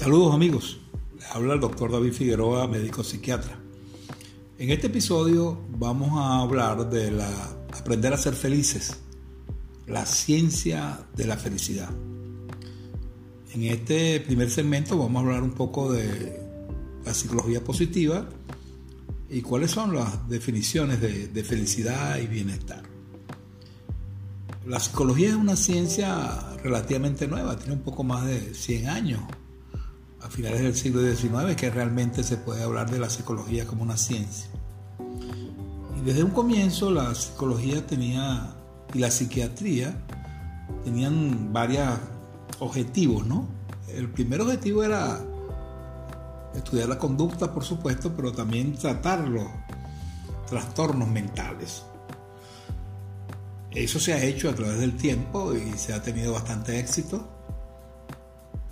Saludos amigos, habla el doctor David Figueroa, médico psiquiatra. En este episodio vamos a hablar de la aprender a ser felices, la ciencia de la felicidad. En este primer segmento vamos a hablar un poco de la psicología positiva y cuáles son las definiciones de, de felicidad y bienestar. La psicología es una ciencia relativamente nueva, tiene un poco más de 100 años a finales del siglo XIX que realmente se puede hablar de la psicología como una ciencia. Y desde un comienzo la psicología tenía y la psiquiatría tenían varios objetivos, ¿no? El primer objetivo era estudiar la conducta, por supuesto, pero también tratar los trastornos mentales. Eso se ha hecho a través del tiempo y se ha tenido bastante éxito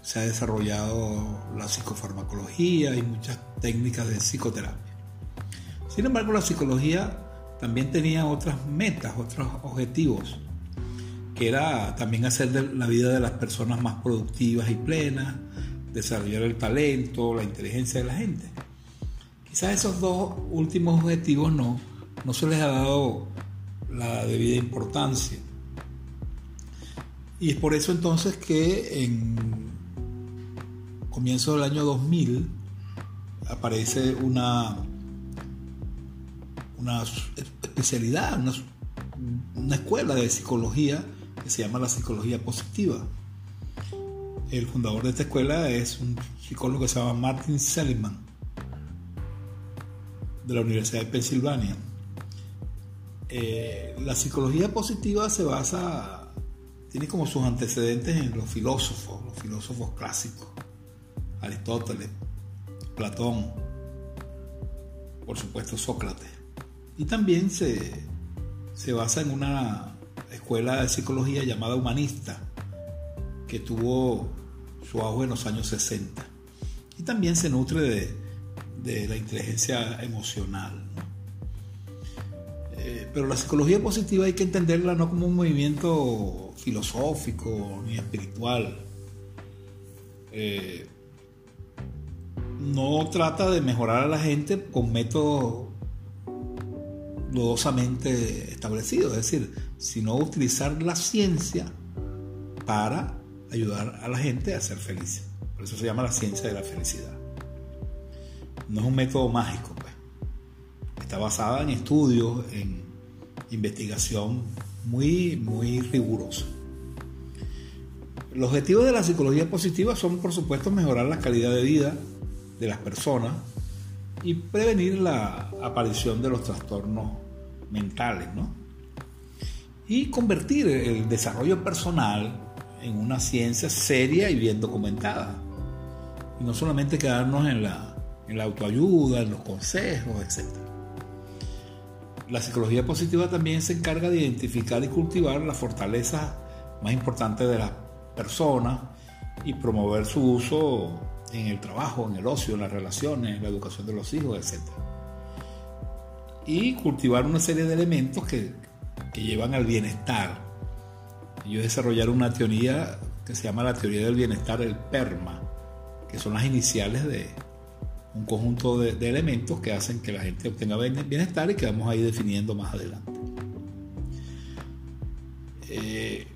se ha desarrollado la psicofarmacología y muchas técnicas de psicoterapia. Sin embargo, la psicología también tenía otras metas, otros objetivos, que era también hacer la vida de las personas más productivas y plenas, desarrollar el talento, la inteligencia de la gente. Quizás esos dos últimos objetivos no, no se les ha dado la debida importancia. Y es por eso entonces que en comienzo del año 2000 aparece una, una especialidad, una, escuela de psicología que se llama la psicología positiva. El fundador de esta escuela es un psicólogo que se llama Martin Seligman de la Universidad de Pensilvania. Eh, la psicología positiva se basa, tiene como sus antecedentes en los filósofos, los filósofos clásicos. Aristóteles, Platón, por supuesto Sócrates. Y también se, se basa en una escuela de psicología llamada humanista, que tuvo su auge en los años 60. Y también se nutre de, de la inteligencia emocional. Eh, pero la psicología positiva hay que entenderla no como un movimiento filosófico ni espiritual. Eh, no trata de mejorar a la gente con métodos dudosamente establecidos, es decir, sino utilizar la ciencia para ayudar a la gente a ser feliz. Por eso se llama la ciencia de la felicidad. No es un método mágico, pues. Está basada en estudios, en investigación muy, muy rigurosa. Los objetivos de la psicología positiva son, por supuesto, mejorar la calidad de vida de las personas y prevenir la aparición de los trastornos mentales, ¿no? Y convertir el desarrollo personal en una ciencia seria y bien documentada. Y no solamente quedarnos en la, en la autoayuda, en los consejos, etc. La psicología positiva también se encarga de identificar y cultivar las fortalezas más importantes de las personas y promover su uso en el trabajo, en el ocio, en las relaciones, en la educación de los hijos, etc. Y cultivar una serie de elementos que, que llevan al bienestar. Ellos desarrollaron una teoría que se llama la teoría del bienestar, el PERMA, que son las iniciales de un conjunto de, elementos que hacen que la gente obtenga bienestar y que vamos a ir definiendo más adelante. Eh,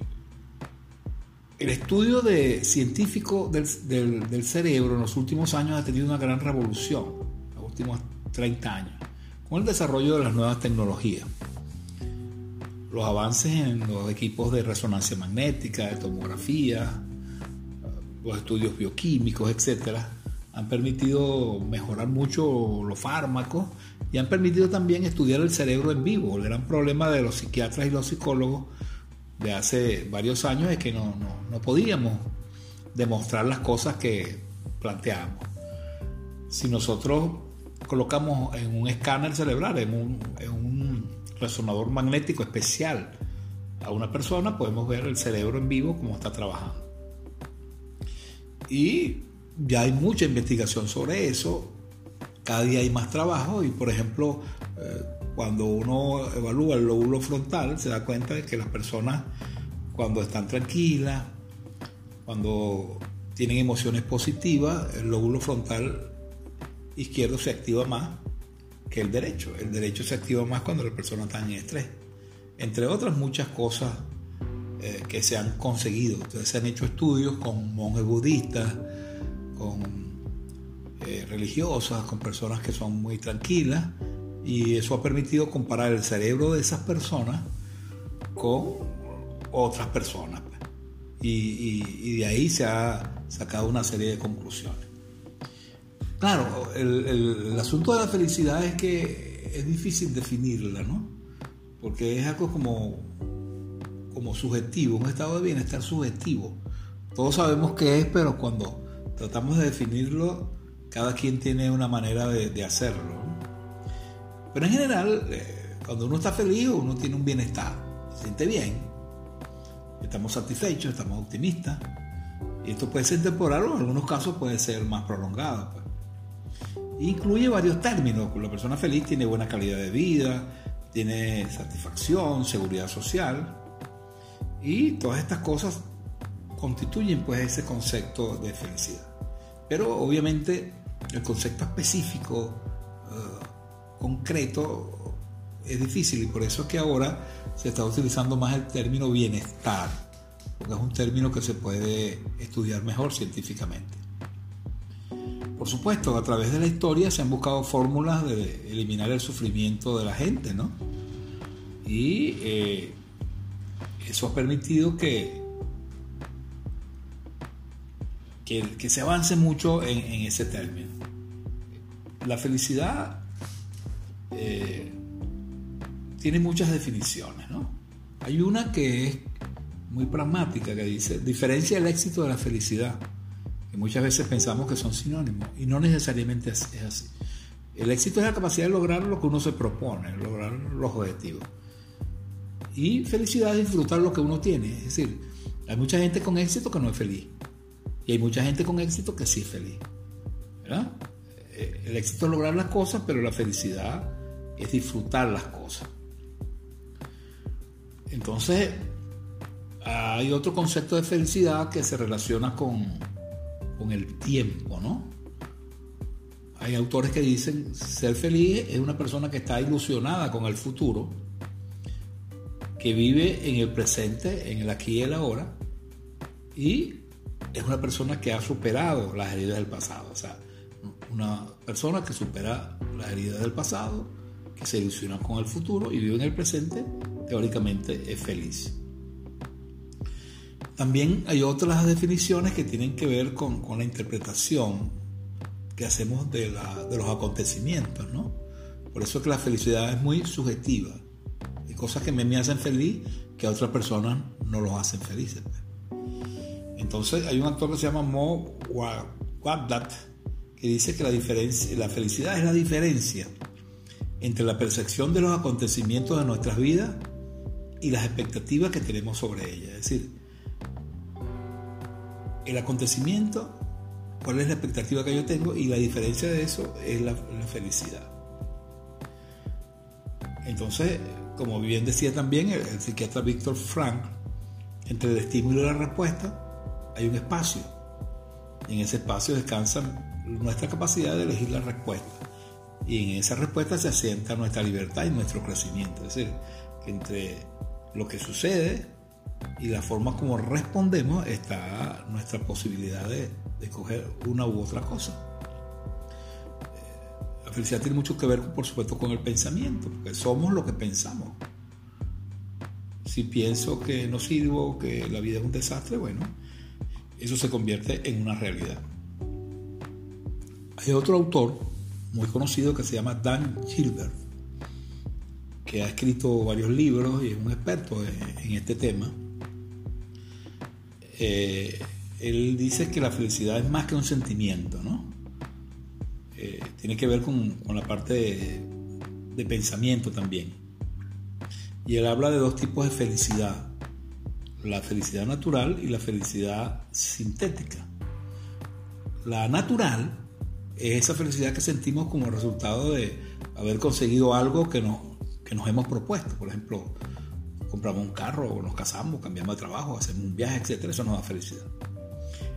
el estudio de científico del, cerebro en los últimos años ha tenido una gran revolución, los últimos 30 años, con el desarrollo de las nuevas tecnologías. Los avances en los equipos de resonancia magnética, de tomografía, los estudios bioquímicos, etcétera, han permitido mejorar mucho los fármacos y han permitido también estudiar el cerebro en vivo. El gran problema de los psiquiatras y los psicólogos de hace varios años es que no, podíamos demostrar las cosas que planteábamos. Si nosotros colocamos en un escáner cerebral, en un, en un resonador magnético especial a una persona, podemos ver el cerebro en vivo cómo está trabajando. Y ya hay mucha investigación sobre eso, cada día hay más trabajo y por ejemplo, eh, cuando uno evalúa el lóbulo frontal, se da cuenta de que las personas cuando están tranquilas, cuando tienen emociones positivas, el lóbulo frontal izquierdo se activa más que el derecho. El derecho se activa más cuando la persona está en estrés. Entre otras muchas cosas eh, que se han conseguido. Entonces se han hecho estudios con monjes budistas, con eh, religiosas, con personas que son muy tranquilas, y eso ha permitido comparar el cerebro de esas personas con otras personas. Y, de ahí se ha sacado una serie de conclusiones. Claro, el, asunto de la felicidad es que es difícil definirla, ¿no? Porque es algo como, como subjetivo, un estado de bienestar subjetivo. Todos sabemos qué es, pero cuando tratamos de definirlo, cada quien tiene una manera de, hacerlo. Pero en general, eh, cuando uno está feliz, uno tiene un bienestar, se siente bien, estamos satisfechos, estamos optimistas. Y esto puede ser temporal o en algunos casos puede ser más prolongado. Pues. Incluye varios términos. La persona feliz tiene buena calidad de vida, tiene satisfacción, seguridad social. Y todas estas cosas constituyen pues ese concepto de felicidad. Pero obviamente el concepto específico, eh, concreto, es difícil y por eso es que ahora se está utilizando más el término bienestar, porque es un término que se puede estudiar mejor científicamente. Por supuesto, a través de la historia se han buscado fórmulas de eliminar el sufrimiento de la gente, ¿no? Y eh, eso ha permitido que que, se avance mucho en, ese término. La felicidad eh, tiene muchas definiciones, ¿no? Hay una que es muy pragmática, que dice, diferencia el éxito de la felicidad, que muchas veces pensamos que son sinónimos, y no necesariamente es, así. El éxito es la capacidad de lograr lo que uno se propone, lograr los objetivos. Y felicidad es disfrutar lo que uno tiene. Es decir, hay mucha gente con éxito que no es feliz. Y hay mucha gente con éxito que sí es feliz. Eh, el éxito es lograr las cosas, pero la felicidad es disfrutar las cosas. Entonces, hay otro concepto de felicidad que se relaciona con, con el tiempo, ¿no? Hay autores que dicen ser feliz es una persona que está ilusionada con el futuro, que vive en el presente, en el aquí y el ahora, y es una persona que ha superado las heridas del pasado. O sea, una persona que supera las heridas del pasado, se ilusiona con el futuro y vive en el presente, teóricamente es feliz. También hay otras definiciones que tienen que ver con, la interpretación que hacemos de, los acontecimientos, ¿no? Por eso es que la felicidad es muy subjetiva. Hay cosas que me, hacen feliz que a otras personas no los hacen felices. Entonces hay un actor que se llama Mo Wabdat que dice que la, diferencia, la felicidad es la diferencia entre la percepción de los acontecimientos de nuestras vidas y las expectativas que tenemos sobre ellas. Es decir, el acontecimiento, cuál es la expectativa que yo tengo y la diferencia de eso es la, felicidad. Entonces, como bien decía también el, psiquiatra Víctor Frank, entre el estímulo y la respuesta, hay un espacio. Y en ese espacio descansa nuestra capacidad de elegir la respuesta. Y en esa respuesta se asienta nuestra libertad y nuestro crecimiento. Es decir, que entre lo que sucede y la forma como respondemos está nuestra posibilidad de, escoger una u otra cosa. Eh, la felicidad tiene mucho que ver, por supuesto, con el pensamiento, porque somos lo que pensamos. Si pienso que no sirvo, que la vida es un desastre, bueno, eso se convierte en una realidad. Hay otro autor muy conocido que se llama Dan Gilbert, que ha escrito varios libros y es un experto en, este tema. Eh, él dice que la felicidad es más que un sentimiento, ¿no? Eh, tiene que ver con, la parte de pensamiento también. Y él habla de dos tipos de felicidad, la felicidad natural y la felicidad sintética. La natural esa felicidad que sentimos como resultado de haber conseguido algo que, que nos hemos propuesto. Por ejemplo, compramos un carro, nos casamos, cambiamos de trabajo, hacemos un viaje, etc. Eso nos da felicidad.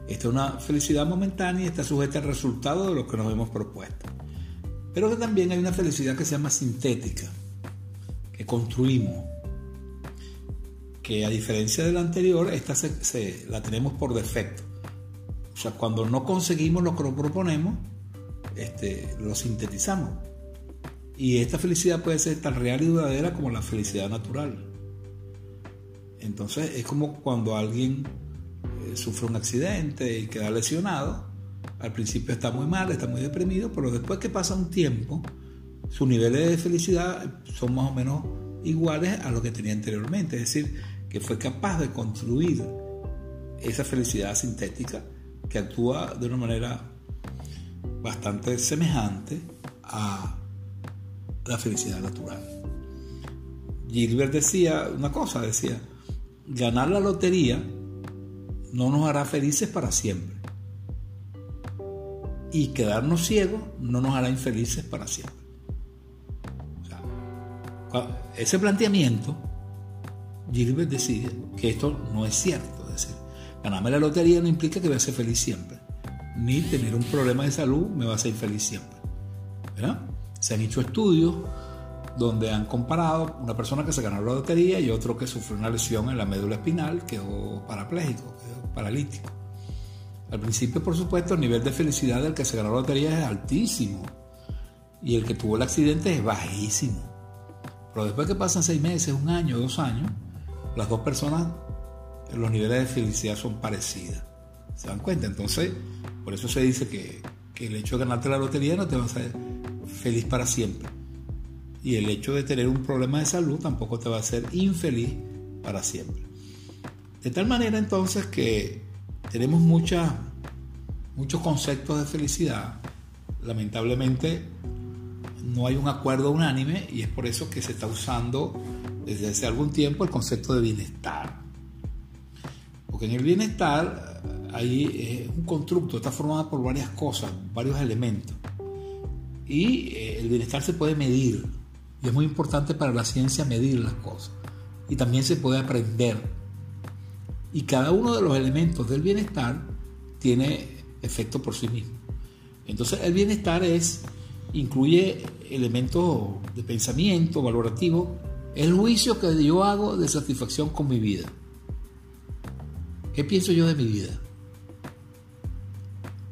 Esta es una felicidad momentánea y está sujeta al resultado de lo que nos hemos propuesto. Pero que también hay una felicidad que se llama sintética, que construimos, que a diferencia de la anterior, esta se, la tenemos por defecto. O sea, cuando no conseguimos lo que nos proponemos, este, lo sintetizamos. Y esta felicidad puede ser tan real y duradera como la felicidad natural. Entonces es como cuando alguien eh, sufre un accidente y queda lesionado. Al principio está muy mal, está muy deprimido, pero después que pasa un tiempo, sus niveles de felicidad son más o menos iguales a lo que tenía anteriormente. Es decir, que fue capaz de construir esa felicidad sintética que actúa de una manera bastante semejante a la felicidad natural. Gilbert decía una cosa, decía, ganar la lotería no nos hará felices para siempre. Y quedarnos ciegos no nos hará infelices para siempre ese planteamiento, Gilbert decide que esto no es cierto. Es decir, ganarme la lotería no implica que voy a ser feliz siempre, ni tener un problema de salud me va a hacer infeliz siempre. Se han hecho estudios donde han comparado una persona que se ganó la lotería y otro que sufrió una lesión en la médula espinal, quedó parapléjico, quedó paralítico. Al principio, por supuesto, el nivel de felicidad del que se ganó la lotería es altísimo y el que tuvo el accidente es bajísimo. Pero después que pasan seis meses, un año, dos años, las dos personas, los niveles de felicidad son parecidas. ¿Se dan cuenta? Entonces, por eso se dice que, el hecho de ganarte la lotería no te va a hacer feliz para siempre. Y el hecho de tener un problema de salud tampoco te va a hacer infeliz para siempre. De tal manera entonces que tenemos muchos conceptos de felicidad. Lamentablemente no hay un acuerdo unánime y es por eso que se está usando desde hace algún tiempo el concepto de bienestar. Porque en el bienestar hay un constructo, está formado por varias cosas, varios elementos. Y eh, el bienestar se puede medir. Y es muy importante para la ciencia medir las cosas. Y también se puede aprender. Y cada uno de los elementos del bienestar tiene efecto por sí mismo. Entonces el bienestar es incluye elementos de pensamiento, valorativo, el juicio que yo hago de satisfacción con mi vida. ¿Qué pienso yo de mi vida?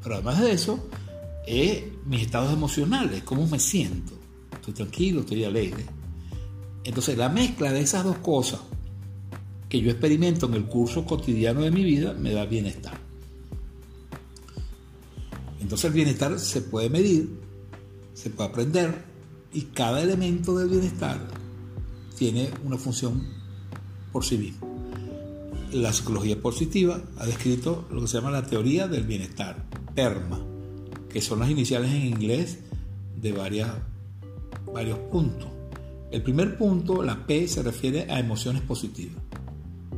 Pero además de eso, es mis estados emocionales, cómo me siento. Estoy tranquilo, estoy alegre. Entonces la mezcla de esas dos cosas que yo experimento en el curso cotidiano de mi vida me da bienestar. Entonces el bienestar se puede medir se puede aprender y cada elemento del bienestar tiene una función por sí mismo. La psicología positiva ha descrito lo que se llama la teoría del bienestar, PERMA, que son las iniciales en inglés de varias, varios puntos. El primer punto, la P, se refiere a emociones positivas.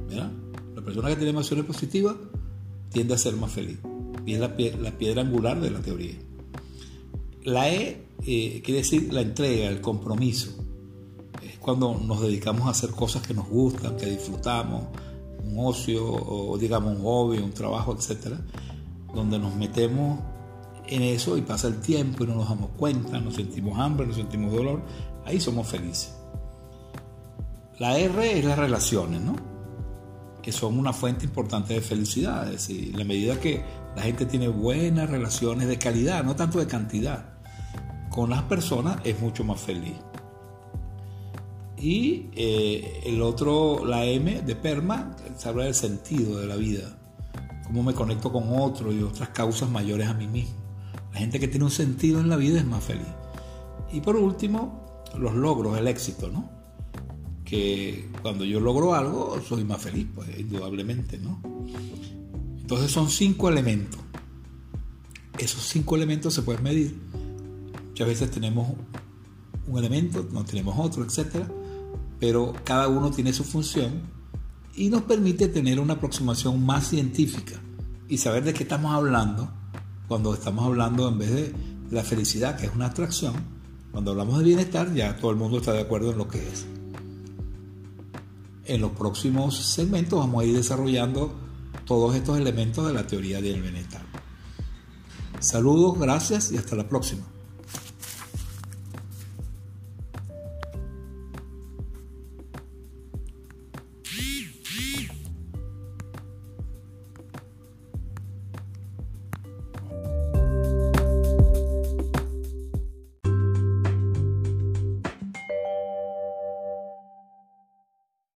La persona que tiene emociones positivas tiende a ser más feliz. Y es la, piedra angular de la teoría. La E eh, quiere decir la entrega, el compromiso. Es cuando nos dedicamos a hacer cosas que nos gustan, que disfrutamos, un ocio o digamos un hobby, un trabajo, etcétera, donde nos metemos en eso y pasa el tiempo y no nos damos cuenta, nos sentimos hambre, nos sentimos dolor, ahí somos felices. La R es las relaciones, ¿no? Que son una fuente importante de felicidad, es decir, la medida que la gente tiene buenas relaciones de calidad, no tanto de cantidad con las personas es mucho más feliz. Y eh, el otro, la M de PERMA, se habla del sentido de la vida. cómo me conecto con otro y otras causas mayores a mí mismo. La gente que tiene un sentido en la vida es más feliz. Y por último, los logros, el éxito, ¿no? Que cuando yo logro algo, soy más feliz, pues indudablemente, ¿no? Entonces son cinco elementos. Esos cinco elementos se pueden medir. Muchas veces tenemos un elemento, no tenemos otro, etc. Pero cada uno tiene su función y nos permite tener una aproximación más científica y saber de qué estamos hablando cuando estamos hablando en vez de la felicidad, que es una abstracción, cuando hablamos de bienestar ya todo el mundo está de acuerdo en lo que es. En los próximos segmentos vamos a ir desarrollando todos estos elementos de la teoría del bienestar. Saludos, gracias y hasta la próxima.